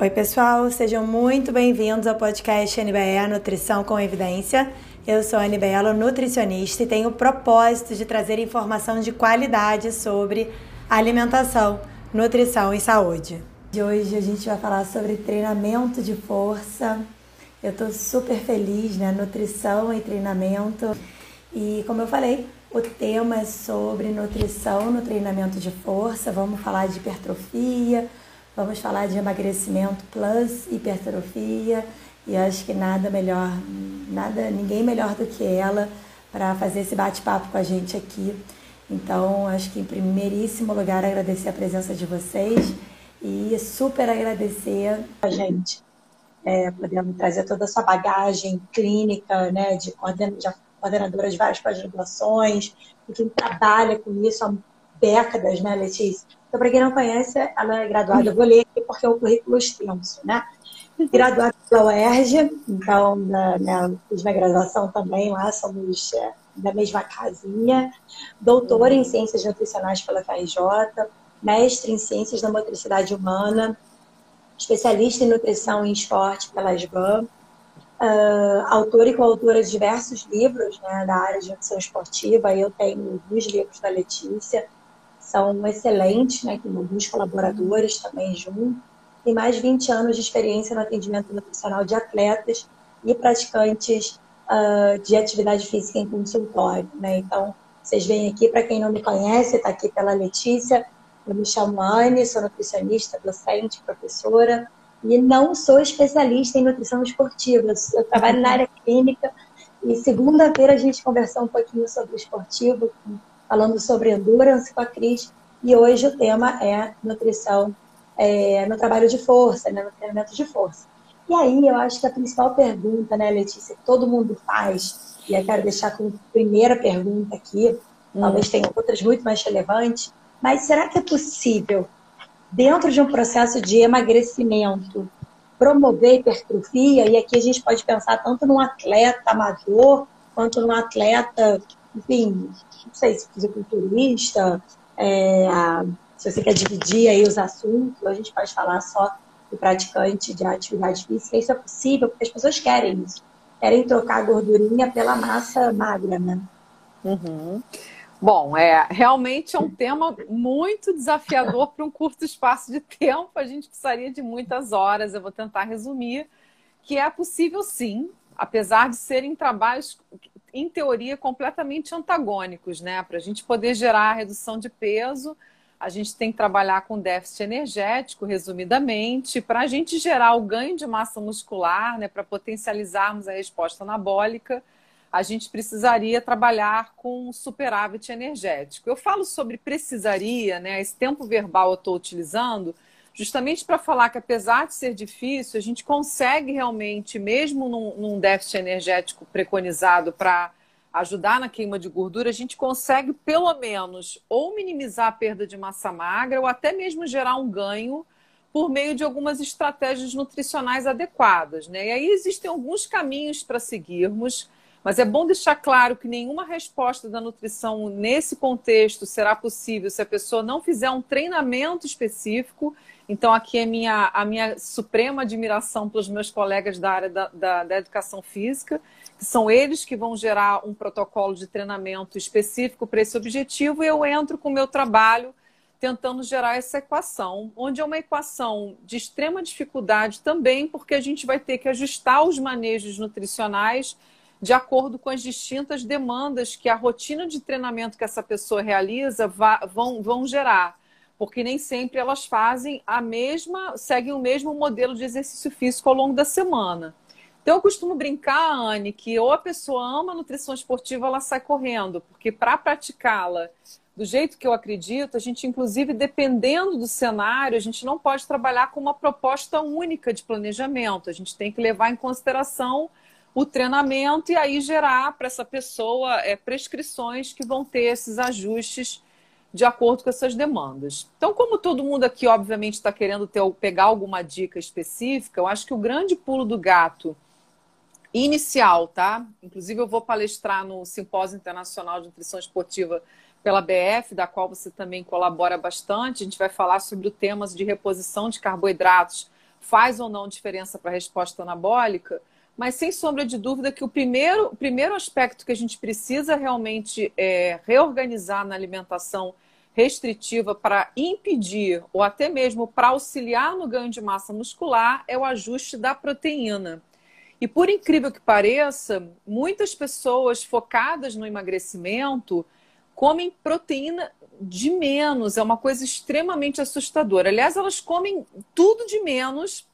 Oi, pessoal, sejam muito bem-vindos ao podcast NBE Nutrição com Evidência. Eu sou a Anibelo, nutricionista, e tenho o propósito de trazer informação de qualidade sobre alimentação, nutrição e saúde. De hoje a gente vai falar sobre treinamento de força. Eu estou super feliz, né? Nutrição e treinamento. E como eu falei, o tema é sobre nutrição no treinamento de força. Vamos falar de hipertrofia, Vamos falar de emagrecimento plus hipertrofia e acho que nada melhor, nada, ninguém melhor do que ela para fazer esse bate-papo com a gente aqui. Então, acho que em primeiríssimo lugar agradecer a presença de vocês e super agradecer a gente, é, podendo trazer toda a sua bagagem clínica, né, de, coordenadora de várias pós-graduações, e quem trabalha com isso há décadas, né, Letícia? Então, para quem não conhece, ela é graduada, eu vou ler aqui porque é o currículo extenso, né? Graduada pela UERJ, então, na, né, fiz minha graduação também lá, somos é, da mesma casinha. Doutora em Ciências Nutricionais pela FRJ, mestre em Ciências da Motricidade Humana, especialista em Nutrição e Esporte pela SBAM, uh, autora e coautora de diversos livros né, da área de nutrição esportiva. Eu tenho dois livros da Letícia, são excelentes, né, com alguns colaboradores também junto. Tem mais de 20 anos de experiência no atendimento nutricional de atletas e praticantes uh, de atividade física em consultório. Né? Então, vocês vêm aqui, para quem não me conhece, está aqui pela Letícia. Eu me chamo Anne, sou nutricionista, docente, professora e não sou especialista em nutrição esportiva. Eu trabalho na área clínica e segunda-feira a gente conversou um pouquinho sobre o esportivo falando sobre endurance com a Cris. E hoje o tema é nutrição é, no trabalho de força, né, no treinamento de força. E aí eu acho que a principal pergunta, né, Letícia, que todo mundo faz, e eu quero deixar como primeira pergunta aqui, hum. talvez tenha outras muito mais relevantes, mas será que é possível, dentro de um processo de emagrecimento, promover hipertrofia? E aqui a gente pode pensar tanto num atleta amador, quanto num atleta, enfim, não sei se fisiculturista, é, se você quer dividir aí os assuntos, a gente pode falar só do praticante de atividade física. Isso é possível porque as pessoas querem isso. Querem trocar a gordurinha pela massa magra, né? Uhum. Bom, é realmente é um tema muito desafiador para um curto espaço de tempo. A gente precisaria de muitas horas. Eu vou tentar resumir que é possível sim, apesar de serem trabalhos em teoria, completamente antagônicos, né? Para a gente poder gerar a redução de peso, a gente tem que trabalhar com déficit energético, resumidamente, para a gente gerar o ganho de massa muscular, né? Para potencializarmos a resposta anabólica, a gente precisaria trabalhar com superávit energético. Eu falo sobre precisaria, né? Esse tempo verbal eu estou utilizando justamente para falar que apesar de ser difícil, a gente consegue realmente, mesmo num, num déficit energético preconizado para ajudar na queima de gordura, a gente consegue pelo menos ou minimizar a perda de massa magra ou até mesmo gerar um ganho por meio de algumas estratégias nutricionais adequadas. Né? E aí existem alguns caminhos para seguirmos, mas é bom deixar claro que nenhuma resposta da nutrição nesse contexto será possível se a pessoa não fizer um treinamento específico então, aqui é minha, a minha suprema admiração pelos meus colegas da área da, da, da, educação física, que são eles que vão gerar um protocolo de treinamento específico para esse objetivo, e eu entro com o meu trabalho tentando gerar essa equação, onde é uma equação de extrema dificuldade também, porque a gente vai ter que ajustar os manejos nutricionais de acordo com as distintas demandas que a rotina de treinamento que essa pessoa realiza vão, vão gerar porque nem sempre elas fazem a mesma, seguem o mesmo modelo de exercício físico ao longo da semana. Então eu costumo brincar, Anne, que ou a pessoa ama a nutrição esportiva, ela sai correndo, porque para praticá-la do jeito que eu acredito, a gente, inclusive, dependendo do cenário, a gente não pode trabalhar com uma proposta única de planejamento. A gente tem que levar em consideração o treinamento e aí gerar para essa pessoa é, prescrições que vão ter esses ajustes de acordo com essas demandas. Então, como todo mundo aqui, obviamente, está querendo ter, pegar alguma dica específica, eu acho que o grande pulo do gato inicial, tá? Inclusive, eu vou palestrar no Simpósio Internacional de Nutrição Esportiva pela BF, da qual você também colabora bastante. A gente vai falar sobre o temas de reposição de carboidratos faz ou não diferença para a resposta anabólica, mas sem sombra de dúvida que o primeiro, o primeiro aspecto que a gente precisa realmente é, reorganizar na alimentação restritiva para impedir ou até mesmo para auxiliar no ganho de massa muscular é o ajuste da proteína. E por incrível que pareça, muitas pessoas focadas no emagrecimento comem proteína de menos. É uma coisa extremamente assustadora. Aliás, elas comem tudo de menos,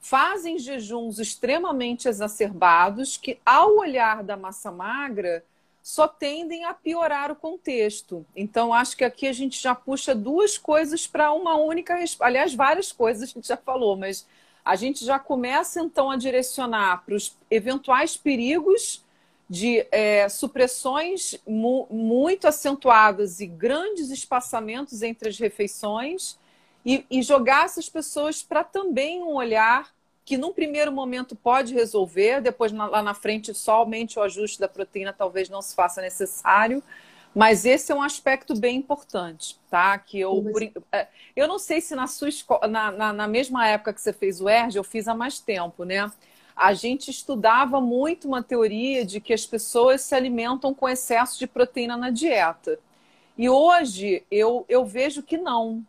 fazem jejuns extremamente exacerbados que, ao olhar da massa magra, só tendem a piorar o contexto. Então, acho que aqui a gente já puxa duas coisas para uma única. Aliás, várias coisas a gente já falou, mas a gente já começa então a direcionar para os eventuais perigos de é, supressões mu muito acentuadas e grandes espaçamentos entre as refeições e, e jogar essas pessoas para também um olhar que num primeiro momento pode resolver, depois lá na frente somente o ajuste da proteína talvez não se faça necessário, mas esse é um aspecto bem importante, tá? Que eu, é, eu não sei se na sua escola, na, na, na, mesma época que você fez o ERG, eu fiz há mais tempo, né? A gente estudava muito uma teoria de que as pessoas se alimentam com excesso de proteína na dieta. E hoje eu, eu vejo que não,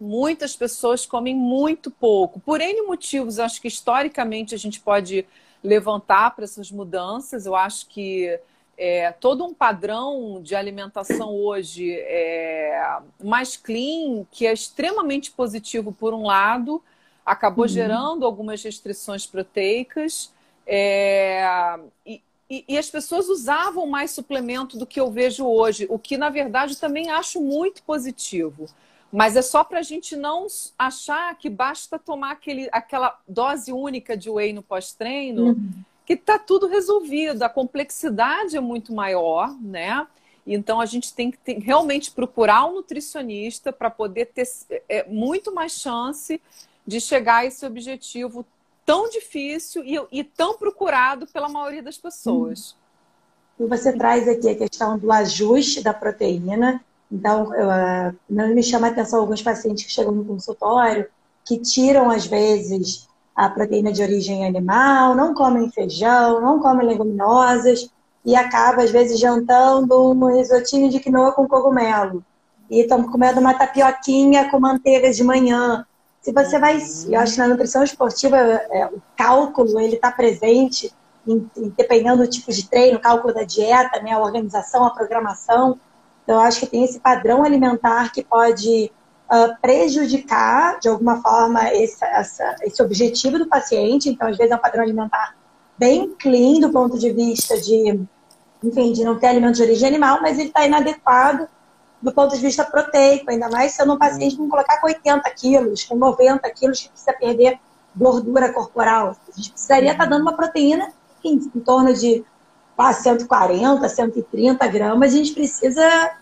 muitas pessoas comem muito pouco. Por N motivos, acho que historicamente a gente pode levantar para essas mudanças. Eu acho que é, todo um padrão de alimentação hoje é, mais clean, que é extremamente positivo por um lado, acabou uhum. gerando algumas restrições proteicas. É, e, e, e, as pessoas usavam mais suplemento do que eu vejo hoje, o que na verdade também acho muito positivo. Mas é só para a gente não achar que basta tomar aquele, aquela dose única de whey no pós-treino, uhum. que está tudo resolvido. A complexidade é muito maior, né? Então a gente tem que realmente procurar um nutricionista para poder ter é, muito mais chance de chegar a esse objetivo tão difícil e, e tão procurado pela maioria das pessoas. E você traz aqui a questão do ajuste da proteína então, uh, me chama a atenção alguns pacientes que chegam no consultório que tiram, às vezes, a proteína de origem animal, não comem feijão, não comem leguminosas e acaba, às vezes, jantando um risotinho de quinoa com cogumelo. E estão comendo uma tapioquinha com manteiga de manhã. Se você vai, eu acho que na nutrição esportiva é, o cálculo ele está presente, em, dependendo do tipo de treino, cálculo da dieta, né, a organização, a programação. Então, eu acho que tem esse padrão alimentar que pode uh, prejudicar, de alguma forma, esse, essa, esse objetivo do paciente. Então, às vezes, é um padrão alimentar bem clean do ponto de vista de, enfim, de não ter alimento de origem animal, mas ele está inadequado do ponto de vista proteico, ainda mais sendo um paciente com colocar com 80 quilos, com 90 quilos, que precisa perder gordura corporal. A gente precisaria estar tá dando uma proteína enfim, em torno de ah, 140, 130 gramas, a gente precisa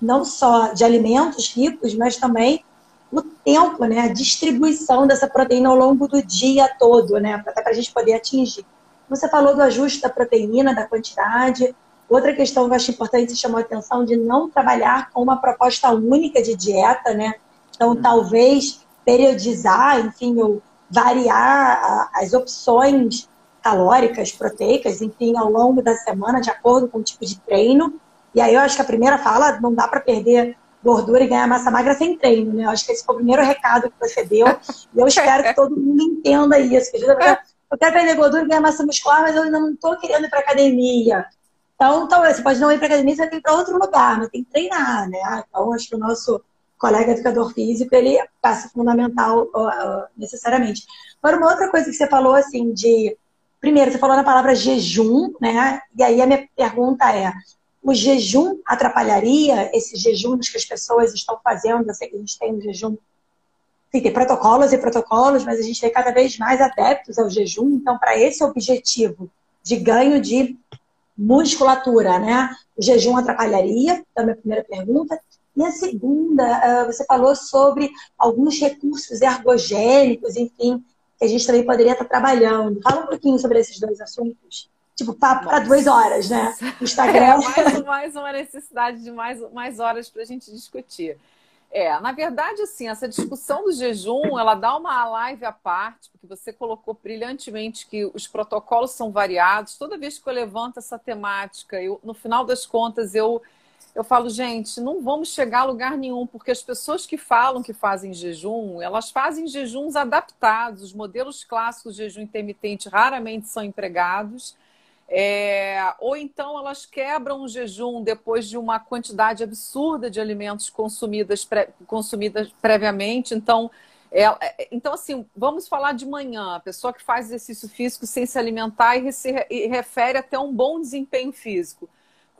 não só de alimentos ricos, mas também o tempo, né? A distribuição dessa proteína ao longo do dia todo, né? Para a gente poder atingir. Você falou do ajuste da proteína, da quantidade. Outra questão que eu acho importante, chamou a atenção, de não trabalhar com uma proposta única de dieta, né? Então, talvez periodizar, enfim, ou variar as opções calóricas, proteicas, enfim, ao longo da semana, de acordo com o tipo de treino. E aí eu acho que a primeira fala, não dá para perder gordura e ganhar massa magra sem treino, né? Eu acho que esse foi o primeiro recado que você deu. E eu espero que todo mundo entenda isso. Eu quero perder gordura e ganhar massa muscular, mas eu ainda não estou querendo ir para academia. Então, então, você pode não ir para academia, você tem que ir para outro lugar, mas tem que treinar, né? Então, acho que o nosso colega educador físico, ele passa fundamental necessariamente. Agora, uma outra coisa que você falou, assim, de Primeiro, você falou na palavra jejum, né? E aí a minha pergunta é: o jejum atrapalharia esses jejuns que as pessoas estão fazendo? Eu sei que a gente tem um jejum, Sim, tem protocolos e protocolos, mas a gente vê cada vez mais adeptos ao jejum. Então, para esse objetivo de ganho de musculatura, né? O jejum atrapalharia? Então, minha primeira pergunta. E a segunda, você falou sobre alguns recursos ergogênicos, enfim, que a gente também poderia estar trabalhando. Fala um pouquinho sobre esses dois assuntos. Tipo, papo para duas horas, né? O Instagram. É, mais, mais uma necessidade de mais, mais horas para a gente discutir. É, na verdade, assim, essa discussão do jejum, ela dá uma live à parte, porque você colocou brilhantemente que os protocolos são variados. Toda vez que eu levanto essa temática, eu, no final das contas, eu, eu falo, gente, não vamos chegar a lugar nenhum, porque as pessoas que falam que fazem jejum, elas fazem jejuns adaptados. Os modelos clássicos de jejum intermitente raramente são empregados. É, ou então elas quebram o jejum depois de uma quantidade absurda de alimentos consumidas, pré, consumidas previamente. Então, é, é, então, assim, vamos falar de manhã. A pessoa que faz exercício físico sem se alimentar e, se, e refere até um bom desempenho físico.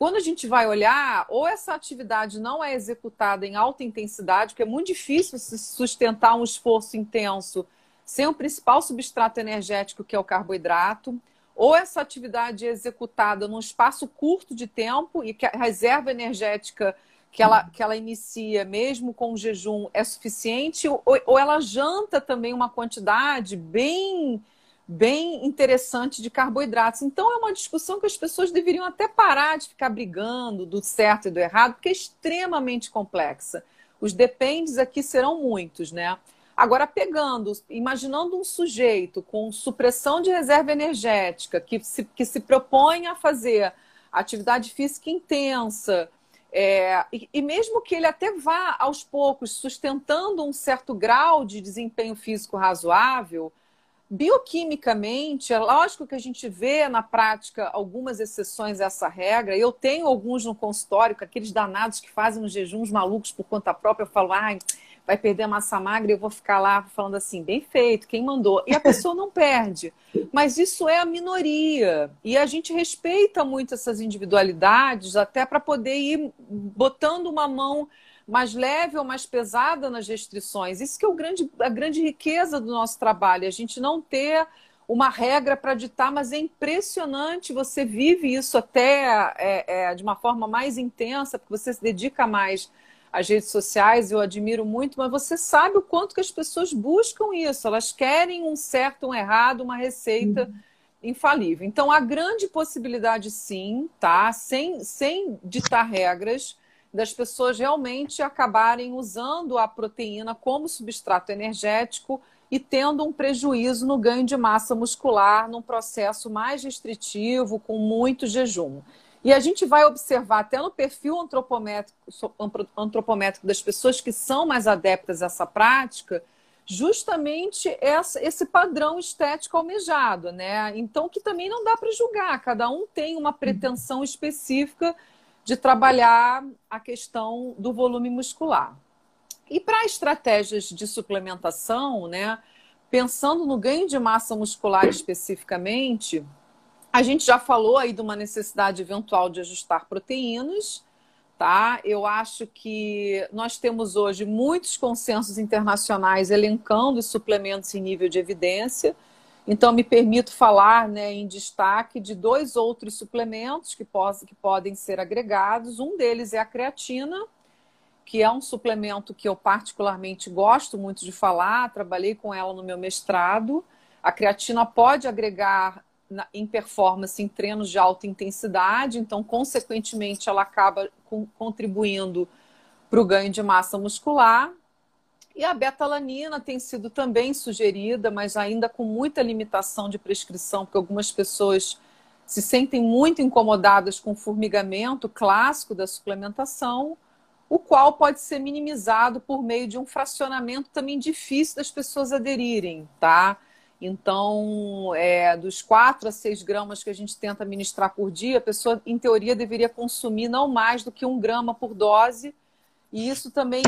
Quando a gente vai olhar, ou essa atividade não é executada em alta intensidade, porque é muito difícil se sustentar um esforço intenso sem o principal substrato energético, que é o carboidrato ou essa atividade é executada num espaço curto de tempo e que a reserva energética que ela, que ela inicia, mesmo com o jejum, é suficiente, ou, ou ela janta também uma quantidade bem, bem interessante de carboidratos. Então, é uma discussão que as pessoas deveriam até parar de ficar brigando do certo e do errado, porque é extremamente complexa. Os dependes aqui serão muitos, né? Agora, pegando, imaginando um sujeito com supressão de reserva energética, que se, que se propõe a fazer atividade física intensa, é, e, e, mesmo que ele até vá aos poucos sustentando um certo grau de desempenho físico razoável, bioquimicamente, é lógico que a gente vê na prática algumas exceções a essa regra. Eu tenho alguns no consultório, aqueles danados que fazem os jejuns malucos por conta própria, eu falo, ai. Vai perder a massa magra e eu vou ficar lá falando assim, bem feito, quem mandou? E a pessoa não perde. Mas isso é a minoria. E a gente respeita muito essas individualidades, até para poder ir botando uma mão mais leve ou mais pesada nas restrições. Isso que é o grande, a grande riqueza do nosso trabalho, a gente não ter uma regra para ditar, mas é impressionante, você vive isso até é, é, de uma forma mais intensa, porque você se dedica mais as redes sociais, eu admiro muito, mas você sabe o quanto que as pessoas buscam isso. Elas querem um certo, um errado, uma receita uhum. infalível. Então, a grande possibilidade, sim, tá? Sem, sem ditar regras, das pessoas realmente acabarem usando a proteína como substrato energético e tendo um prejuízo no ganho de massa muscular num processo mais restritivo, com muito jejum. E a gente vai observar até no perfil antropométrico, antropométrico das pessoas que são mais adeptas a essa prática, justamente essa, esse padrão estético almejado, né? Então, que também não dá para julgar, cada um tem uma pretensão específica de trabalhar a questão do volume muscular. E para estratégias de suplementação, né? Pensando no ganho de massa muscular especificamente, a gente já falou aí de uma necessidade eventual de ajustar proteínas, tá? Eu acho que nós temos hoje muitos consensos internacionais elencando os suplementos em nível de evidência. Então, me permito falar né, em destaque de dois outros suplementos que, que podem ser agregados. Um deles é a creatina, que é um suplemento que eu particularmente gosto muito de falar, trabalhei com ela no meu mestrado. A creatina pode agregar na, em performance em treinos de alta intensidade, então, consequentemente, ela acaba com, contribuindo para o ganho de massa muscular. E a betalanina tem sido também sugerida, mas ainda com muita limitação de prescrição, porque algumas pessoas se sentem muito incomodadas com o formigamento clássico da suplementação, o qual pode ser minimizado por meio de um fracionamento também difícil das pessoas aderirem, tá? Então, é, dos 4 a 6 gramas que a gente tenta administrar por dia, a pessoa, em teoria, deveria consumir não mais do que um grama por dose, e isso também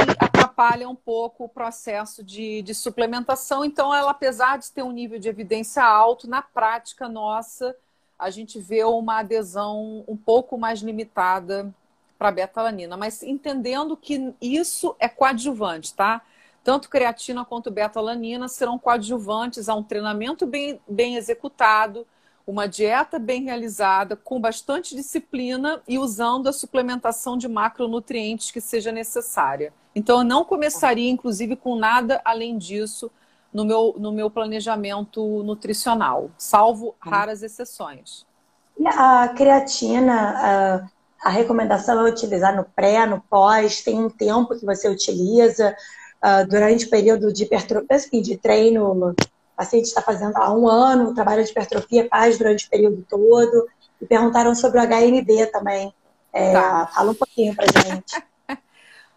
atrapalha um pouco o processo de, de suplementação. Então, ela, apesar de ter um nível de evidência alto, na prática nossa, a gente vê uma adesão um pouco mais limitada para a betalanina, mas entendendo que isso é coadjuvante, tá? Tanto creatina quanto beta-alanina serão coadjuvantes a um treinamento bem, bem executado, uma dieta bem realizada, com bastante disciplina e usando a suplementação de macronutrientes que seja necessária. Então, eu não começaria, inclusive, com nada além disso no meu, no meu planejamento nutricional, salvo raras exceções. E a creatina, a recomendação é utilizar no pré, no pós, tem um tempo que você utiliza uh, durante o período de hipertrofia, assim, de treino. O paciente está fazendo há um ano, o trabalho de hipertrofia faz durante o período todo. E perguntaram sobre o HND também. É, tá. Fala um pouquinho para gente.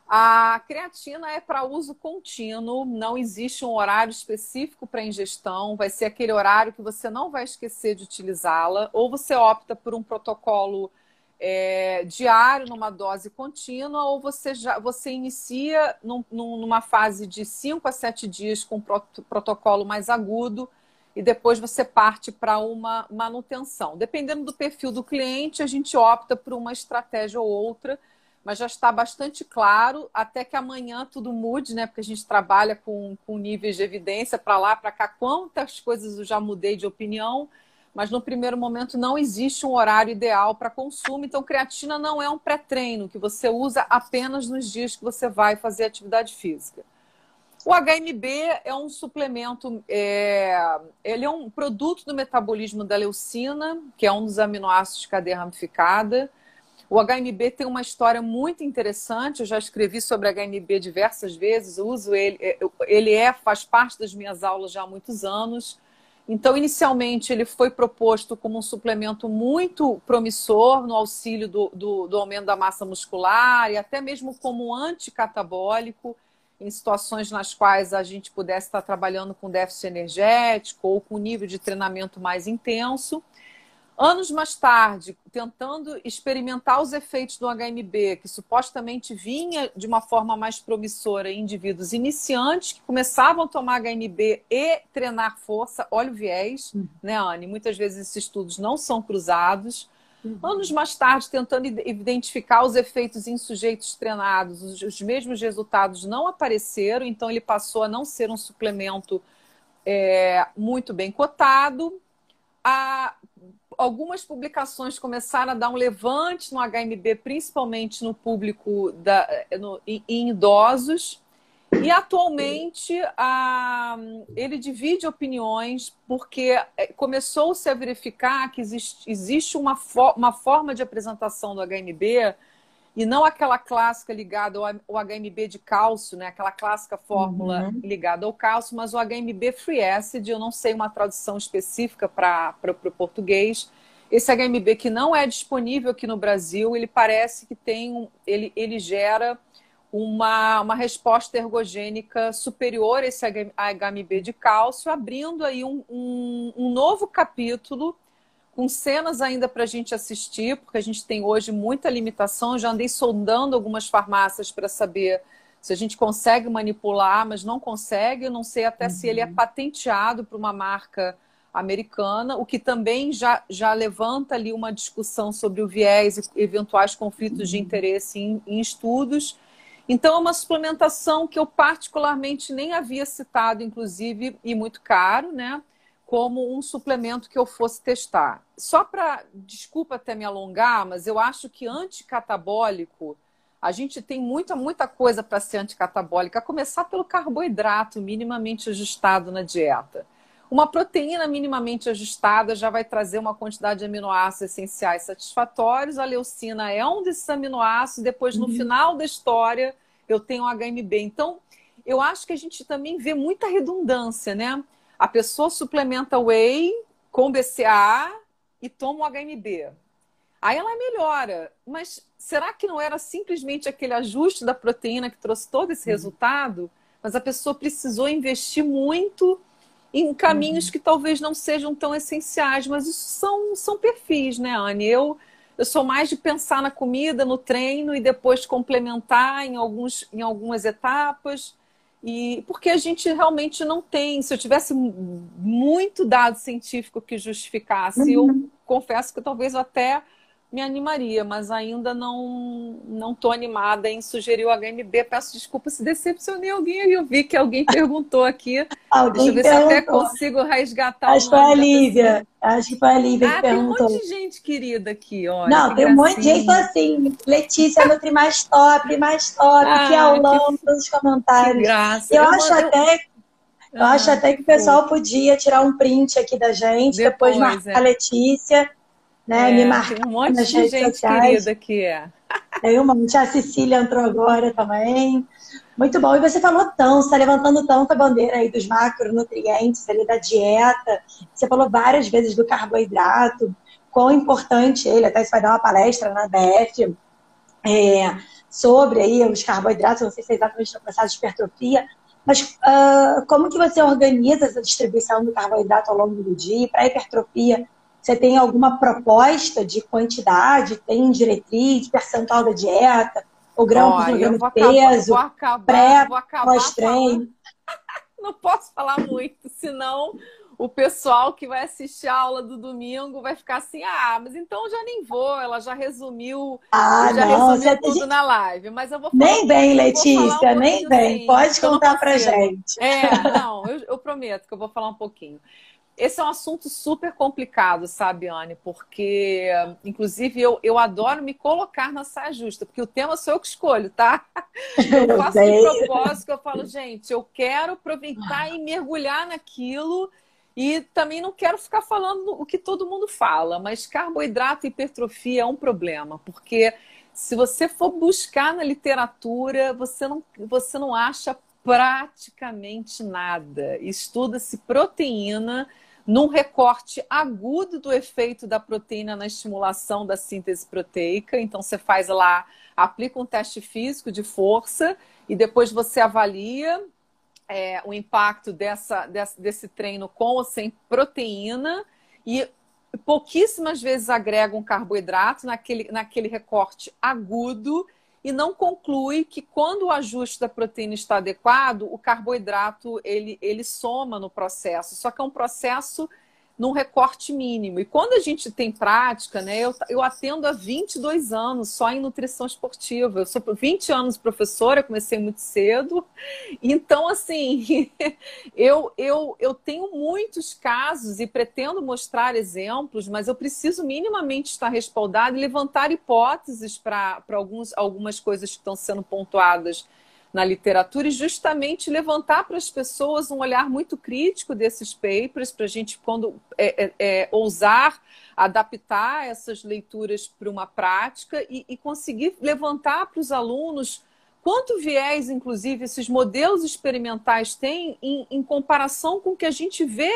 A creatina é para uso contínuo, não existe um horário específico para ingestão, vai ser aquele horário que você não vai esquecer de utilizá-la, ou você opta por um protocolo é, diário, numa dose contínua, ou você, já, você inicia num, numa fase de 5 a 7 dias com protocolo mais agudo e depois você parte para uma manutenção. Dependendo do perfil do cliente, a gente opta por uma estratégia ou outra mas já está bastante claro, até que amanhã tudo mude, né? Porque a gente trabalha com, com níveis de evidência para lá, para cá, quantas coisas eu já mudei de opinião, mas no primeiro momento não existe um horário ideal para consumo, então creatina não é um pré-treino que você usa apenas nos dias que você vai fazer atividade física. O HMB é um suplemento, é, ele é um produto do metabolismo da leucina, que é um dos aminoácidos de cadeia ramificada. O HMB tem uma história muito interessante. Eu já escrevi sobre HMB diversas vezes. uso ele, é, ele é, faz parte das minhas aulas já há muitos anos. Então, inicialmente, ele foi proposto como um suplemento muito promissor no auxílio do, do, do aumento da massa muscular e até mesmo como anticatabólico em situações nas quais a gente pudesse estar trabalhando com déficit energético ou com nível de treinamento mais intenso. Anos mais tarde, tentando experimentar os efeitos do HMB, que supostamente vinha de uma forma mais promissora em indivíduos iniciantes que começavam a tomar HMB e treinar força, olha o viés, uhum. né, Anne? Muitas vezes esses estudos não são cruzados. Uhum. Anos mais tarde, tentando identificar os efeitos em sujeitos treinados, os, os mesmos resultados não apareceram, então ele passou a não ser um suplemento é, muito bem cotado. A, algumas publicações começaram a dar um levante no HMB, principalmente no público da, no, em, em idosos. E atualmente a, ele divide opiniões porque é, começou-se a verificar que existe, existe uma, uma forma de apresentação do HMB e não aquela clássica ligada ao, HMB de cálcio, né? aquela clássica fórmula uhum. ligada ao cálcio, mas o HMB Free Acid, eu não sei uma tradução específica para o português. Esse HMB que não é disponível aqui no Brasil, ele parece que tem um, ele, ele gera uma, uma resposta ergogênica superior a esse HMB de cálcio, abrindo aí um, um, um novo capítulo com cenas ainda para a gente assistir, porque a gente tem hoje muita limitação. Eu já andei sondando algumas farmácias para saber se a gente consegue manipular, mas não consegue. Eu não sei até uhum. se ele é uhum. patenteado para uma marca americana, o que também já, já levanta ali uma discussão sobre o viés e eventuais conflitos uhum. de interesse em, em estudos. Então, é uma suplementação que eu particularmente nem havia citado, inclusive, e muito caro, né? Como um suplemento que eu fosse testar. Só para, desculpa até me alongar, mas eu acho que anticatabólico, a gente tem muita, muita coisa para ser anticatabólica, a começar pelo carboidrato minimamente ajustado na dieta. Uma proteína minimamente ajustada já vai trazer uma quantidade de aminoácidos essenciais satisfatórios. A leucina é um desses aminoácidos. Depois, no uhum. final da história, eu tenho o HMB. Então, eu acho que a gente também vê muita redundância, né? A pessoa suplementa whey com BCA e toma o HMB. Aí ela melhora. Mas será que não era simplesmente aquele ajuste da proteína que trouxe todo esse uhum. resultado? Mas a pessoa precisou investir muito em caminhos uhum. que talvez não sejam tão essenciais. Mas isso são, são perfis, né, Anne? Eu, eu sou mais de pensar na comida, no treino e depois complementar em, alguns, em algumas etapas. E porque a gente realmente não tem, se eu tivesse muito dado científico que justificasse, uhum. eu confesso que talvez eu até me animaria, mas ainda não não estou animada em sugerir o HMB. Peço desculpa se decepcionei alguém. Eu vi que alguém perguntou aqui. Alguém Deixa eu ver perguntou. se até consigo resgatar. Acho que foi a Lívia. Acho que foi a Lívia ah, que perguntou. tem um monte de gente querida aqui, olha. Não, tem um monte de gente assim. Letícia Nutri mais top, mais top, ah, que aulão, que... todos os comentários. Que graça. Eu, eu acho até eu ah, acho até que o pessoal podia tirar um print aqui da gente, depois, depois marcar é. a Letícia né? É, me marcou um monte nas de redes gente sociais. querida que é. Tem um monte. A Cecília entrou agora também. Muito bom. E você falou tão, você está levantando tanto a bandeira aí dos macronutrientes, ali da dieta. Você falou várias vezes do carboidrato, quão importante ele, até você vai dar uma palestra na BF é, sobre aí os carboidratos, não sei se é exatamente no processo de hipertrofia, mas uh, como que você organiza essa distribuição do carboidrato ao longo do dia? Para hipertrofia, você tem alguma proposta de quantidade? Tem diretriz, percentual da dieta? O grão por quilograma de peso? Vou acabar, pré, pós-treino? Não posso falar muito, senão o pessoal que vai assistir a aula do domingo vai ficar assim, ah, mas então já nem vou, ela já resumiu, ah, já não, resumiu tudo gente... na live. Mas eu vou falar, Nem bem, Letícia, um nem bem. Assim, Pode contar pra gente. É, não, eu, eu prometo que eu vou falar um pouquinho. Esse é um assunto super complicado, sabe, Anne? Porque, inclusive, eu, eu adoro me colocar na saia justa, porque o tema sou eu que escolho, tá? Eu faço de propósito eu falo, gente, eu quero aproveitar e mergulhar naquilo e também não quero ficar falando o que todo mundo fala, mas carboidrato e hipertrofia é um problema, porque se você for buscar na literatura, você não, você não acha praticamente nada. Estuda-se proteína num recorte agudo do efeito da proteína na estimulação da síntese proteica. Então, você faz lá, aplica um teste físico de força e depois você avalia é, o impacto dessa, desse, desse treino com ou sem proteína e pouquíssimas vezes agregam carboidrato naquele, naquele recorte agudo e não conclui que quando o ajuste da proteína está adequado, o carboidrato ele, ele soma no processo. Só que é um processo num recorte mínimo. E quando a gente tem prática, né, eu, eu atendo há 22 anos só em nutrição esportiva. Eu sou 20 anos professora, comecei muito cedo. Então, assim, eu, eu, eu tenho muitos casos e pretendo mostrar exemplos, mas eu preciso minimamente estar respaldada e levantar hipóteses para algumas coisas que estão sendo pontuadas na literatura e justamente levantar para as pessoas um olhar muito crítico desses papers, para a gente, quando é, é, é, ousar adaptar essas leituras para uma prática e, e conseguir levantar para os alunos quanto viés, inclusive, esses modelos experimentais têm em, em, comparação com o que a gente vê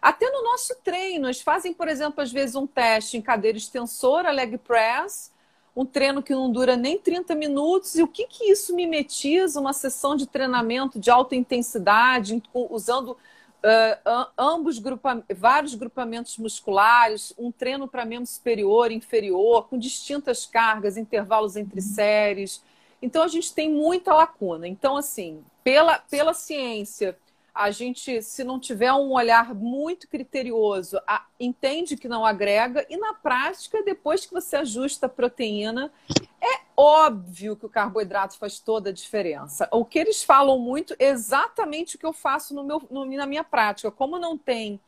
até no nosso treino. Eles fazem, por exemplo, às vezes um teste em cadeira extensora, leg press, um treino que não dura nem 30 minutos. E o que, que isso mimetiza? Uma sessão de treinamento de alta intensidade, usando uh, ambos grupa vários grupamentos musculares, um treino para membro superior, inferior, com distintas cargas, intervalos entre séries. Então a gente tem muita lacuna. Então, assim, pela, pela ciência a gente, se não tiver um olhar muito criterioso, a, entende que não agrega, e na prática, depois que você ajusta a proteína, é óbvio que o carboidrato faz toda a diferença. O que eles falam muito é exatamente o que eu faço no meu, no, na minha prática. Como não tem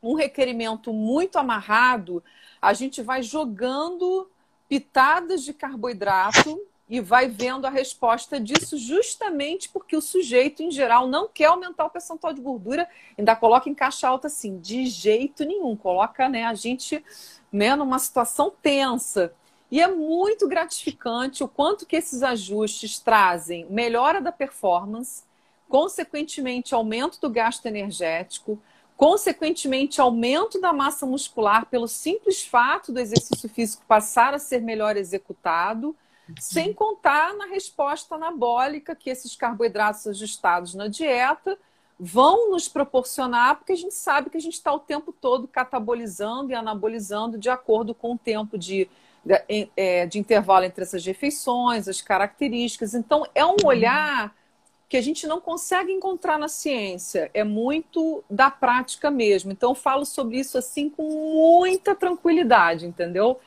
um requerimento muito amarrado, a gente vai jogando pitadas de carboidrato e vai vendo a resposta disso justamente porque o sujeito, em geral, não quer aumentar o percentual de gordura, ainda coloca em caixa alta assim, de jeito nenhum, coloca né, a gente né, numa situação tensa. E é muito gratificante o quanto que esses ajustes trazem melhora da performance, consequentemente aumento do gasto energético, consequentemente aumento da massa muscular pelo simples fato do exercício físico passar a ser melhor executado sem contar na resposta anabólica que esses carboidratos ajustados na dieta vão nos proporcionar, porque a gente sabe que a gente está o tempo todo catabolizando e anabolizando de acordo com o tempo de, de, é, de intervalo entre essas refeições, as características. Então, é um olhar que a gente não consegue encontrar na ciência, é muito da prática mesmo. Então, eu falo sobre isso assim com muita tranquilidade, entendeu?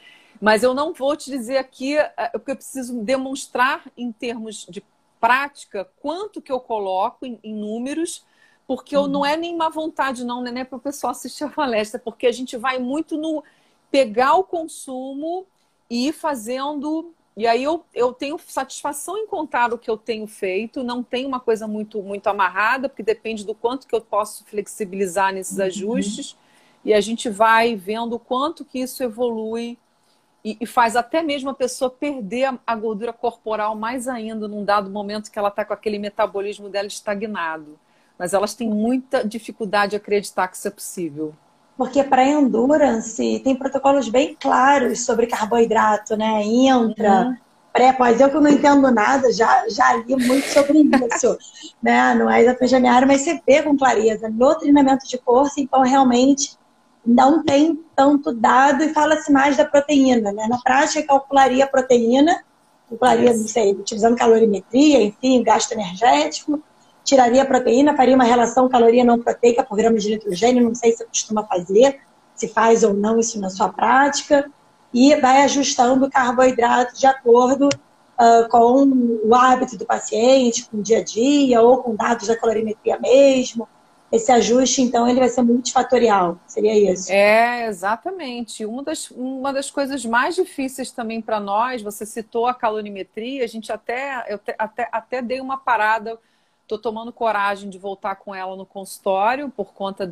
Mas eu não vou te dizer aqui, é, porque eu preciso demonstrar em termos de prática quanto que eu coloco em, em números, porque eu, não uhum. é nem má vontade, não, né? Para o pessoal assistir a palestra, porque a gente vai muito no pegar o consumo e ir fazendo. E aí eu, eu tenho satisfação em contar o que eu tenho feito, não tem uma coisa muito, muito amarrada, porque depende do quanto que eu posso flexibilizar nesses uhum. ajustes. e a gente vai vendo o quanto que isso evolui e, e faz até mesmo a pessoa perder a, a, gordura corporal mais ainda num dado momento que ela está com aquele metabolismo dela estagnado. Mas elas têm muita dificuldade de acreditar que isso é possível. Porque para endurance tem protocolos bem claros sobre carboidrato, né? Intra, uhum. pré, pós. Eu que não entendo nada, já, já li muito sobre isso, né? Não é exatamente a minha área, mas você vê com clareza. No treinamento de força, então realmente não tem tanto dado e fala-se mais da proteína, né? Na prática, calcularia a proteína, calcularia, não sei, utilizando calorimetria, enfim, gasto energético, tiraria a proteína, faria uma relação caloria não proteica por grama de nitrogênio, não sei se você costuma fazer, se faz ou não isso na sua prática, e vai ajustando o carboidrato de acordo uh, com o hábito do paciente, com o dia a dia, ou com dados da calorimetria mesmo. Esse ajuste, então, ele vai ser multifatorial, seria isso? É, exatamente. Uma das, uma das coisas mais difíceis também para nós, você citou a calorimetria, a gente até, eu te, até, até dei uma parada Estou tomando coragem de voltar com ela no consultório por conta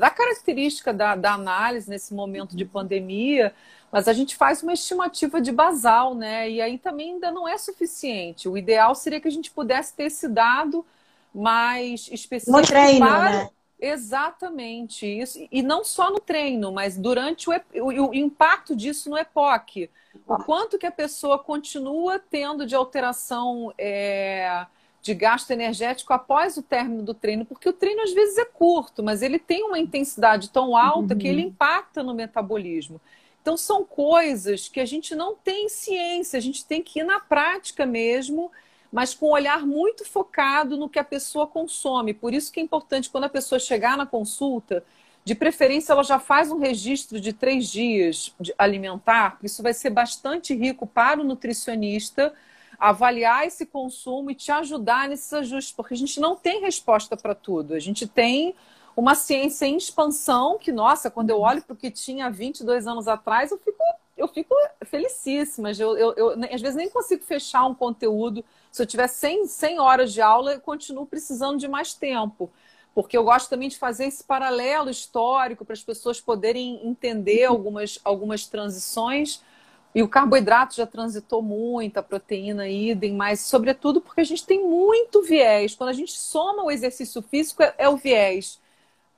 da característica da, da análise nesse momento de pandemia, mas a gente faz uma estimativa de basal, né? E aí também ainda não é suficiente. O ideal seria que a gente pudesse ter esse dado mais específico. No treino, para... né? Exatamente isso. E não só no treino, mas durante o, o, o impacto disso no EPOC. O quanto que a pessoa continua tendo de alteração. É de gasto energético após o término do treino, porque o treino às vezes é curto, mas ele tem uma intensidade tão alta uhum. que ele impacta no metabolismo. Então são coisas que a gente não tem ciência, a gente tem que ir na prática mesmo, mas com um olhar muito focado no que a pessoa consome. Por isso que é importante quando a pessoa chegar na consulta, de preferência ela já faz um registro de três dias de alimentar, isso vai ser bastante rico para o nutricionista avaliar esse consumo e te ajudar nesses ajustes, porque a gente não tem resposta para tudo. A gente tem uma ciência em expansão que, nossa, quando eu olho para o que tinha 22 anos atrás, eu fico, eu fico felicíssima. Eu, eu, eu, às vezes nem consigo fechar um conteúdo. Se eu tiver 100, 100 horas de aula, eu continuo precisando de mais tempo. Porque eu gosto também de fazer esse paralelo histórico para as pessoas poderem entender algumas, algumas transições e o carboidrato já transitou muito, a proteína idem, mas sobretudo porque a gente tem muito viés. Quando a gente soma o exercício físico, é, é o viés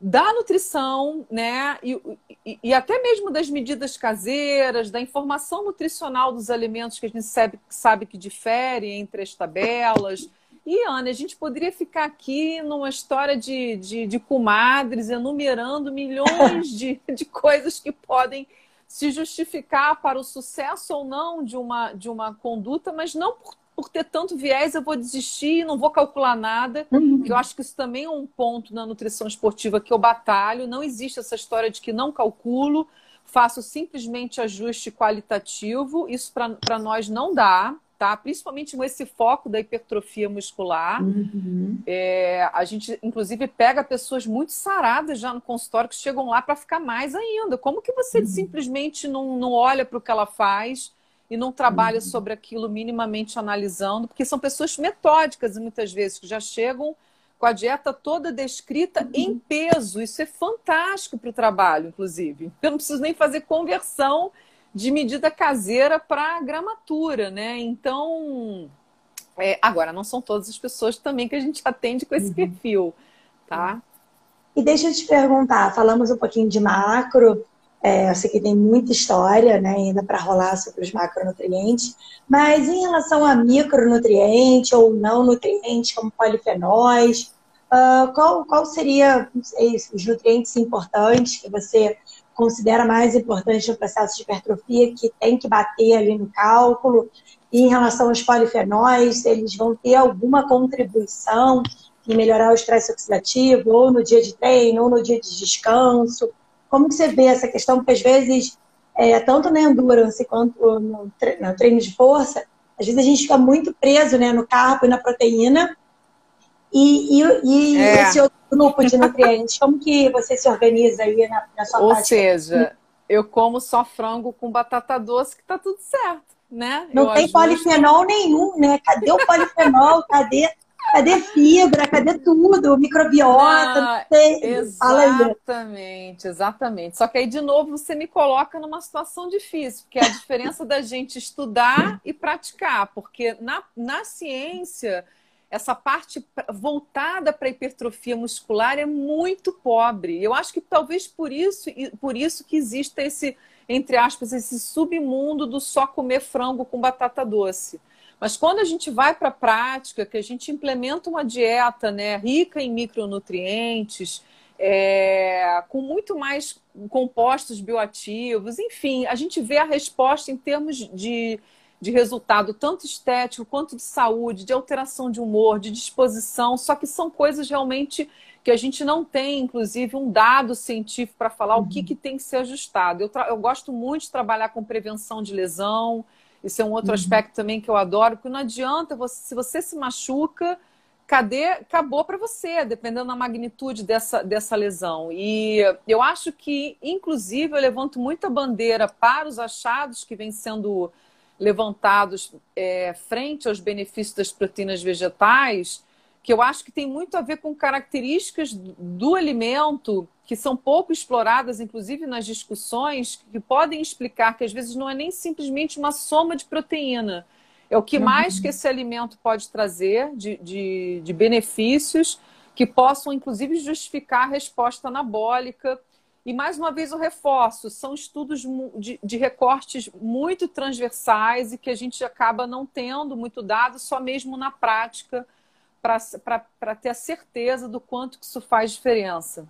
da nutrição, né? E, e, e, até mesmo das medidas caseiras, da informação nutricional dos alimentos que a gente sabe, sabe que difere entre as tabelas. E, Ana, a gente poderia ficar aqui numa história de, de, de comadres, enumerando milhões de, de coisas que podem se justificar para o sucesso ou não de uma, de uma conduta, mas não por, por ter tanto viés eu vou desistir, não vou calcular nada. Uhum. Eu acho que isso também é um ponto na nutrição esportiva que eu batalho. Não existe essa história de que não calculo, faço simplesmente ajuste qualitativo. Isso para nós não dá tá? Principalmente com esse foco da hipertrofia muscular. Uhum. É, a gente, inclusive, pega pessoas muito saradas já no consultório que chegam lá para ficar mais ainda. Como que você uhum. simplesmente não, não olha para o que ela faz e não trabalha uhum. sobre aquilo minimamente analisando? Porque são pessoas metódicas muitas vezes que já chegam com a dieta toda descrita uhum. em peso. Isso é fantástico para o trabalho, inclusive. Eu não preciso nem fazer conversão de medida caseira para gramatura, né? Então, é, agora não são todas as pessoas também que a gente atende com esse uhum. perfil, tá? E deixa eu te perguntar, falamos um pouquinho de macro, é, eu sei que tem muita história né, ainda para rolar sobre os macronutrientes, mas em relação a micronutriente ou não nutrientes, como polifenóis, uh, qual, qual seria sei, os nutrientes importantes que você considera mais importante no processo de hipertrofia, que tem que bater ali no cálculo. E em relação aos polifenóis, eles vão ter alguma contribuição em melhorar o estresse oxidativo, ou no dia de treino, ou no dia de descanso. Como que você vê essa questão? Porque às vezes, é, tanto na endurance quanto no, no treino de força, às vezes a gente fica muito preso né, no carbo e na proteína, e, e, e é. esse outro grupo de nutrientes, como que você se organiza aí na, na sua Ou prática? seja, eu como só frango com batata doce que tá tudo certo, né? Não eu tem ajusto... polifenol nenhum, né? Cadê o polifenol? Cadê? Cadê fibra? Cadê tudo? Microbiota? exatamente, exatamente. Só que aí, de novo, você me coloca numa situação difícil, porque é a diferença da gente estudar e praticar. Porque na, na ciência, essa parte voltada para a hipertrofia muscular é muito pobre. Eu acho que talvez por isso, por isso que exista esse, entre aspas, esse submundo do só comer frango com batata doce. Mas quando a gente vai para a prática, que a gente implementa uma dieta né, rica em micronutrientes, é, com muito mais compostos bioativos, enfim, a gente vê a resposta em termos de, de resultado, tanto estético quanto de saúde, de alteração de humor, de disposição, só que são coisas realmente que a gente não tem, inclusive, um dado científico para falar uhum. o que, que tem que ser ajustado. Eu, eu gosto muito de trabalhar com prevenção de lesão, isso é um outro uhum. aspecto também que eu adoro, porque não adianta, você, se você se machuca, cadê, acabou para você, dependendo da magnitude dessa, dessa lesão. E eu acho que, inclusive, eu levanto muita bandeira para os achados que vêm sendo levantados é, frente aos benefícios das proteínas vegetais, que eu acho que tem muito a ver com características do alimento que são pouco exploradas, inclusive nas discussões, que podem explicar que às vezes não é nem simplesmente uma soma de proteína. É o que uhum. mais que esse alimento pode trazer de, de, de benefícios que possam, inclusive, justificar a resposta anabólica. E, mais uma vez, o reforço: são estudos de, de, recortes muito transversais e que a gente acaba não tendo muito dado, só mesmo na prática, para ter a certeza do quanto que isso faz diferença.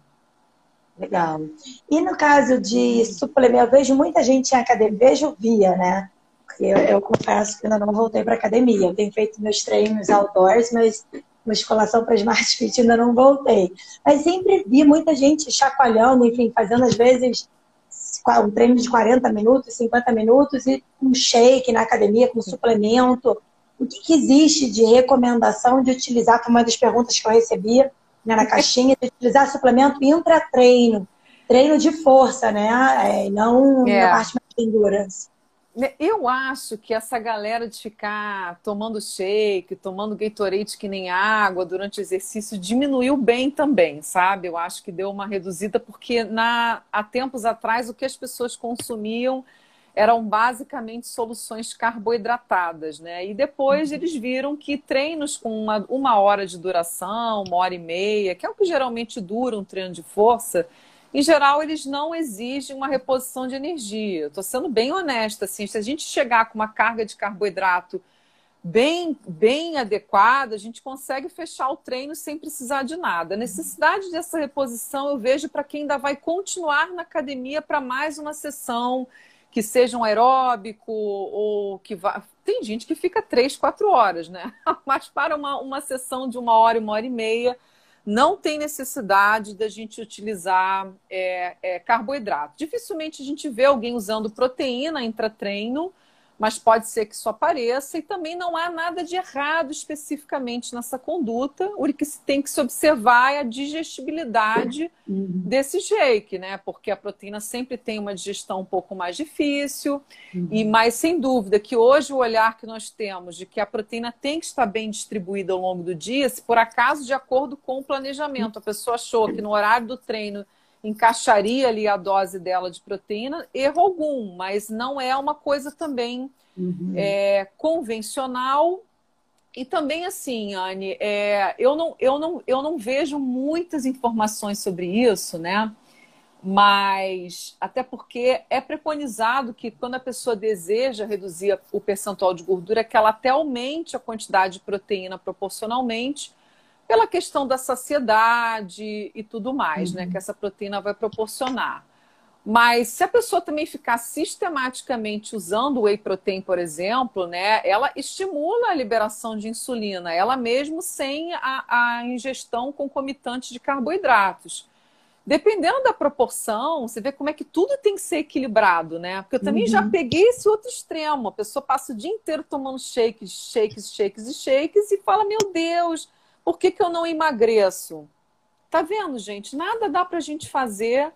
Legal. E no caso de suplemento, eu vejo muita gente em academia, vejo via, né? Eu, eu confesso que ainda não voltei para academia. Eu tenho feito meus treinos outdoors, mas musculação para Smart Fit ainda não voltei. Mas sempre vi muita gente chacoalhando, enfim, fazendo às vezes um treino de 40 minutos, 50 minutos e um shake na academia com suplemento. O que, que existe de recomendação de utilizar? Foi uma das perguntas que eu recebia né, na caixinha, de utilizar suplemento intra-treino. Treino de força, né? É, não é. na parte mais de endurance. Né, eu acho que essa galera de ficar tomando shake, tomando Gatorade que nem água durante o exercício diminuiu bem também, sabe? Eu acho que deu uma reduzida porque na, há tempos atrás o que as pessoas consumiam eram basicamente soluções carboidratadas, né? E depois uhum. eles viram que treinos com uma, uma hora de duração, uma hora e meia, que é o que geralmente dura um treino de força, em geral eles não exigem uma reposição de energia. Estou sendo bem honesta, assim, se a gente chegar com uma carga de carboidrato bem, bem adequada, a gente consegue fechar o treino sem precisar de nada. A necessidade dessa reposição eu vejo para quem ainda vai continuar na academia para mais uma sessão que seja um aeróbico ou que vá. Tem gente que fica três, quatro horas, né? Mas para uma, uma sessão de uma hora, uma hora e meia, não tem necessidade da gente utilizar é, é, carboidrato. Dificilmente a gente vê alguém usando proteína intratreino mas pode ser que isso apareça e também não há nada de errado especificamente nessa conduta. O que se tem que se observar é a digestibilidade uhum. desse shake, né? Porque a proteína sempre tem uma digestão um pouco mais difícil uhum. e mais sem dúvida que hoje o olhar que nós temos de que a proteína tem que estar bem distribuída ao longo do dia, se por acaso de acordo com o planejamento, a pessoa achou que no horário do treino encaixaria ali a dose dela de proteína, erro algum, mas não é uma coisa também uhum. é, convencional. E também assim, Anne, é, eu, não, eu, não, eu não vejo muitas informações sobre isso, né? Mas até porque é preconizado que quando a pessoa deseja reduzir o percentual de gordura, que ela até aumente a quantidade de proteína proporcionalmente, pela questão da saciedade e tudo mais, né, uhum. né? Que essa proteína vai proporcionar. Mas se a pessoa também ficar sistematicamente usando o whey protein, por exemplo, né, ela estimula a liberação de insulina, ela mesmo sem a, a ingestão concomitante de carboidratos. Dependendo da proporção, você vê como é que tudo tem que ser equilibrado, né? Porque eu também uhum. já peguei esse outro extremo. A pessoa passa o dia inteiro tomando shakes, shakes, shakes e shakes e fala: Meu Deus, por que, que eu não emagreço? Tá vendo, gente? Nada dá para a gente fazer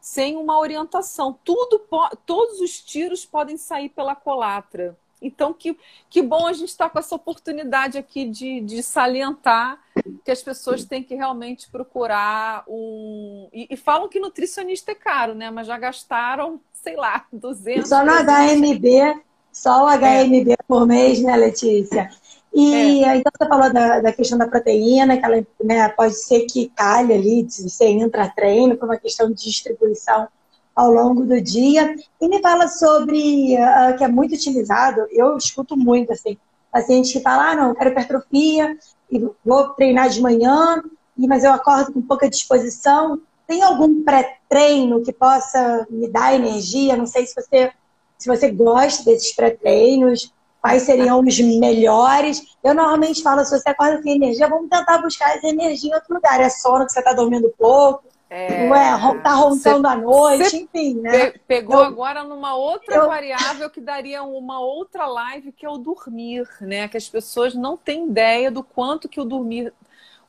sem uma orientação. Tudo, todos os tiros podem sair pela colatra. Então, que, que bom a gente estar tá com essa oportunidade aqui de, de salientar que as pessoas têm que realmente procurar um. E, e, falam que nutricionista é caro, né? Mas já gastaram, sei lá, 200. Só no HMB, só o HMB é. por mês, né, Letícia? E é. então você falou da, da, questão da proteína, que ela né, pode ser que calhe ali, você entra treino, por uma questão de distribuição ao longo do dia. E me fala sobre, uh, que é muito utilizado, eu escuto muito, assim, pacientes que falam, ah, não, eu quero hipertrofia, e vou treinar de manhã, mas eu acordo com pouca disposição. Tem algum pré-treino que possa me dar energia? Não sei se você, se você gosta desses pré-treinos, quais seriam os melhores. Eu normalmente falo, se você acorda sem energia, vamos tentar buscar essa energia em outro lugar. É sono que você está dormindo pouco, é, não é, tá roncando à noite, enfim, né? Pegou eu, agora numa outra eu... variável que daria uma outra live, que é o dormir, né? Que as pessoas não têm ideia do quanto que o dormir,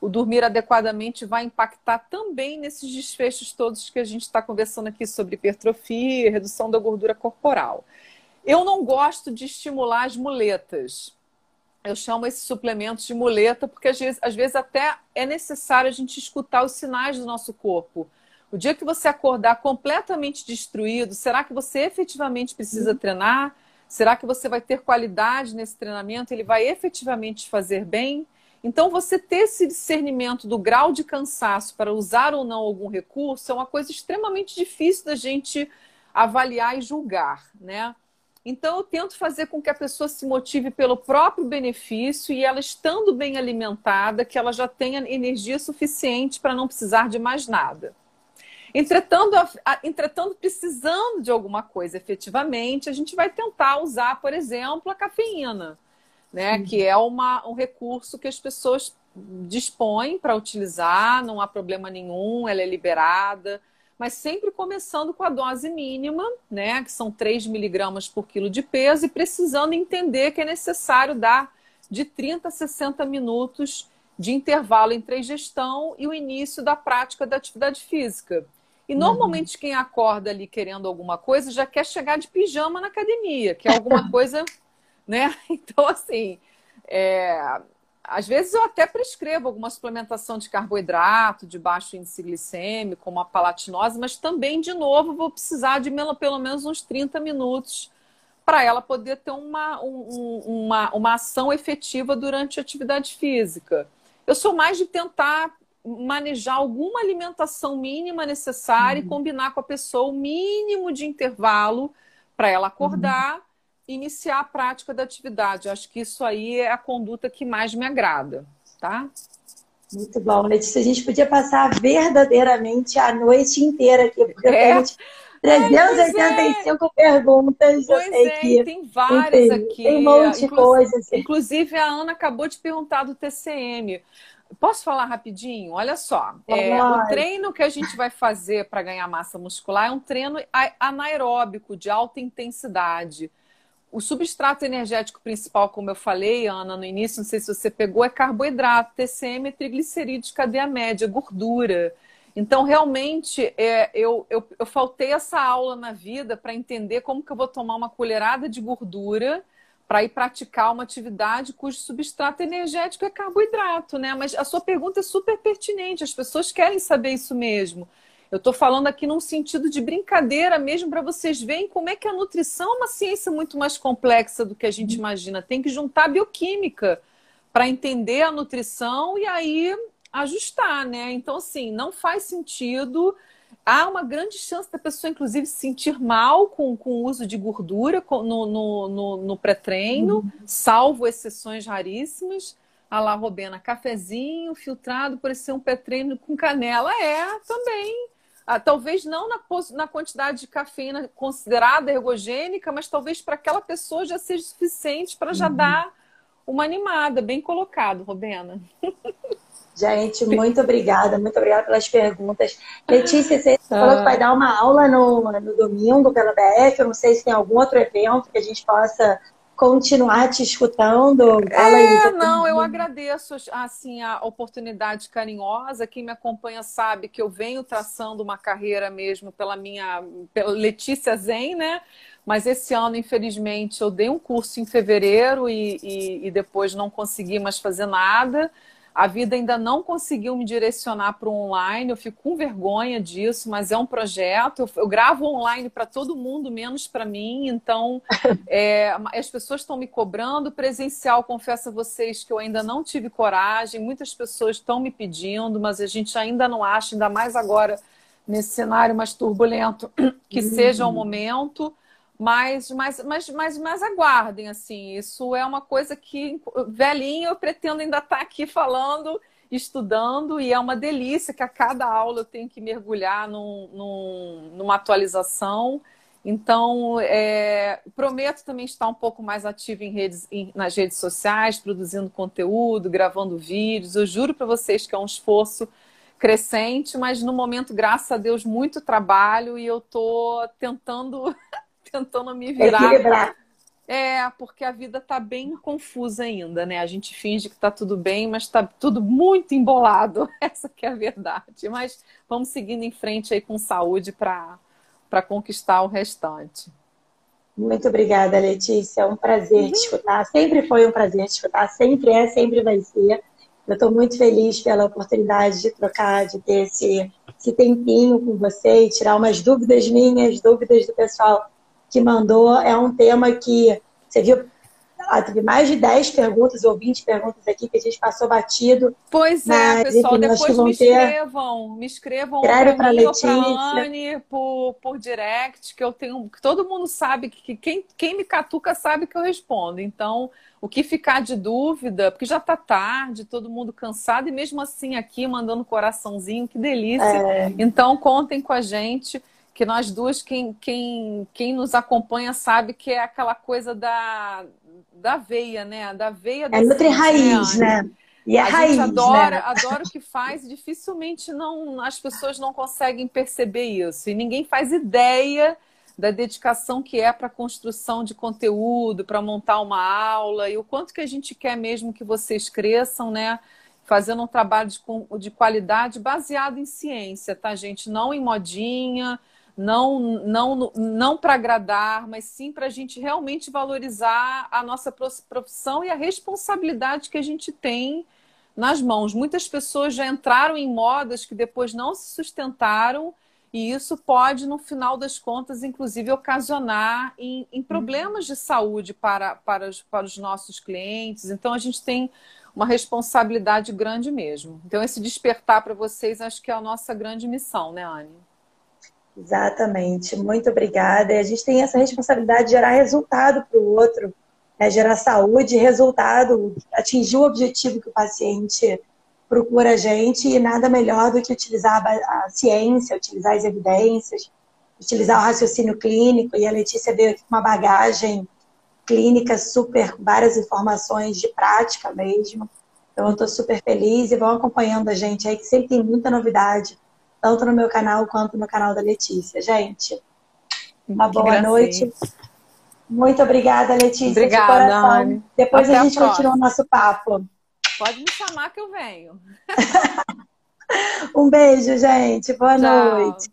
o dormir adequadamente vai impactar também nesses desfechos todos que a gente está conversando aqui sobre hipertrofia, redução da gordura corporal. Eu não gosto de estimular as muletas eu chamo esses suplementos de muleta, porque às vezes, às vezes até é necessário a gente escutar os sinais do nosso corpo. O dia que você acordar completamente destruído, será que você efetivamente precisa uhum. treinar? Será que você vai ter qualidade nesse treinamento? Ele vai efetivamente fazer bem? Então, você ter esse discernimento do grau de cansaço para usar ou não algum recurso é uma coisa extremamente difícil da gente avaliar e julgar, né? Então, eu tento fazer com que a pessoa se motive pelo próprio benefício e ela estando bem alimentada, que ela já tenha energia suficiente para não precisar de mais nada. Entretanto, entretanto, precisando de alguma coisa efetivamente, a gente vai tentar usar, por exemplo, a cafeína, né? Uhum. Que é uma, um recurso que as pessoas dispõem para utilizar, não há problema nenhum, ela é liberada mas sempre começando com a dose mínima, né, que são 3 miligramas por quilo de peso, e precisando entender que é necessário dar de 30 a 60 minutos de intervalo entre a ingestão e o início da prática da atividade física. E normalmente uhum. quem acorda ali querendo alguma coisa já quer chegar de pijama na academia, que é alguma coisa, né? Então, assim, é, às vezes eu até prescrevo alguma suplementação de carboidrato, de baixo índice glicêmico, como a palatinose, mas também, de novo, vou precisar de pelo menos uns 30 minutos para ela poder ter uma, um, uma, uma ação efetiva durante a atividade física. Eu sou mais de tentar manejar alguma alimentação mínima necessária uhum. e combinar com a pessoa o mínimo de intervalo para ela acordar. Uhum iniciar a prática da atividade. Eu acho que isso aí é a conduta que mais me agrada, tá? Muito bom, Letícia. A gente podia passar verdadeiramente a noite inteira aqui, porque é. 385 é. perguntas. Pois eu sei é, que, tem várias enfim, aqui. Tem um monte de coisas. Inclusive, a Ana acabou de perguntar do TCM. Posso falar rapidinho? Olha só, é, o treino que a gente vai fazer para ganhar massa muscular é um treino anaeróbico de alta intensidade. O substrato energético principal, como eu falei, Ana, no início, não sei se você pegou, é carboidrato, TCM triglicerídeos, cadeia média, gordura. Então, realmente, é, eu, eu, eu faltei essa aula na vida para entender como que eu vou tomar uma colherada de gordura para ir praticar uma atividade cujo substrato energético é carboidrato, né? Mas a sua pergunta é super pertinente, as pessoas querem saber isso mesmo. Eu estou falando aqui num sentido de brincadeira mesmo para vocês verem como é que a nutrição é uma ciência muito mais complexa do que a gente imagina. Tem que juntar bioquímica para entender a nutrição e aí ajustar, né? Então, assim, não faz sentido. Há uma grande chance da pessoa, inclusive, se sentir mal com, com o uso de gordura no, no, no, no pré-treino, salvo exceções raríssimas. A lá, Robena, cafezinho filtrado por ser um pré-treino com canela. É, também. Ah, talvez não na, na, quantidade de cafeína considerada ergogênica, mas talvez para aquela pessoa já seja suficiente para já uhum. dar uma animada. Bem colocado, Robena. Gente, muito obrigada, muito obrigada pelas perguntas. Letícia, você ah. falou que vai dar uma aula no, no domingo pela BF, eu não sei se tem algum outro evento que a gente possa continuar te escutando. Fala é, aí, não, eu agradeço assim a oportunidade carinhosa. Quem me acompanha sabe que eu venho traçando uma carreira mesmo pela minha, pela Letícia Zen, né? Mas esse ano, infelizmente, eu dei um curso em fevereiro e, e, e depois não consegui mais fazer nada. A vida ainda não conseguiu me direcionar para o online, eu fico com vergonha disso, mas é um projeto. Eu, eu gravo online para todo mundo, menos para mim. Então, é, as pessoas estão me cobrando. Presencial, confesso a vocês que eu ainda não tive coragem. Muitas pessoas estão me pedindo, mas a gente ainda não acha, ainda mais agora nesse cenário mais turbulento, que uhum. seja o momento. Mas, mas, mas, mas, mas aguardem, assim, isso é uma coisa que, velhinho, eu pretendo ainda estar tá aqui falando, estudando, e é uma delícia que a cada aula eu tenho que mergulhar num, num, numa atualização. Então, é, prometo também estar um pouco mais ativo em redes, em, nas redes sociais, produzindo conteúdo, gravando vídeos. Eu juro para vocês que é um esforço crescente, mas no momento, graças a Deus, muito trabalho e eu estou tentando tentando me virar. Equilibrar. É, porque a vida tá bem confusa ainda, né? A gente finge que tá tudo bem, mas tá tudo muito embolado. Essa que é a verdade. Mas vamos seguindo em frente aí com saúde para conquistar o restante. Muito obrigada, Letícia. É um prazer uhum. te escutar. Sempre foi um prazer te escutar. Sempre é, sempre vai ser. Eu estou muito feliz pela oportunidade de trocar, de ter esse, esse tempinho com você e tirar umas dúvidas minhas, dúvidas do pessoal que mandou. É um tema que você viu, ah, teve mais de 10 perguntas ou 20 perguntas aqui que a gente passou batido. Pois é, pessoal, depois me escrevam, me escrevam para mim ou para Anne por, por direct, que eu tenho, que todo mundo sabe que quem, quem me catuca sabe que eu respondo. Então, o que ficar de dúvida, porque já está tarde, todo mundo cansado e mesmo assim aqui mandando coraçãozinho, que delícia. É... Então, contem com a gente que nós duas, quem, quem, quem nos acompanha sabe que é aquela coisa da, da veia, né? Da veia É nutri raiz, né? E a, a raiz, gente adora, né? adora o que faz, dificilmente não, as pessoas não conseguem perceber isso. E ninguém faz ideia da dedicação que é para a construção de conteúdo, para montar uma aula, e o quanto que a gente quer mesmo que vocês cresçam, né? Fazendo um trabalho de, de qualidade baseado em ciência, tá, gente? Não em modinha, não, não, não para agradar, mas sim para a gente realmente valorizar a nossa profissão e a responsabilidade que a gente tem nas mãos. Muitas pessoas já entraram em modas que depois não se sustentaram e isso pode, no final das contas, inclusive ocasionar em, em problemas de saúde para, para, os, para os nossos clientes. Então, a gente tem uma responsabilidade grande mesmo. Então, esse despertar para vocês, acho que é a nossa grande missão, né, Anne? Exatamente, muito obrigada. E a gente tem essa responsabilidade de gerar resultado para o outro, né? gerar saúde, resultado, atingir o objetivo que o paciente procura a gente e nada melhor do que utilizar a ciência, utilizar as evidências, utilizar o raciocínio clínico. E a Letícia veio aqui com uma bagagem clínica super, várias informações de prática mesmo. Então, eu estou super feliz e vão acompanhando a gente aí, que sempre tem muita novidade tanto no meu canal quanto no canal da Letícia. Gente, uma que boa gracinha. noite. Muito obrigada, Letícia. Obrigada, de Anne. Depois Até a gente a continua o nosso papo. Pode me chamar que eu venho. um beijo, gente. Boa Tchau. noite.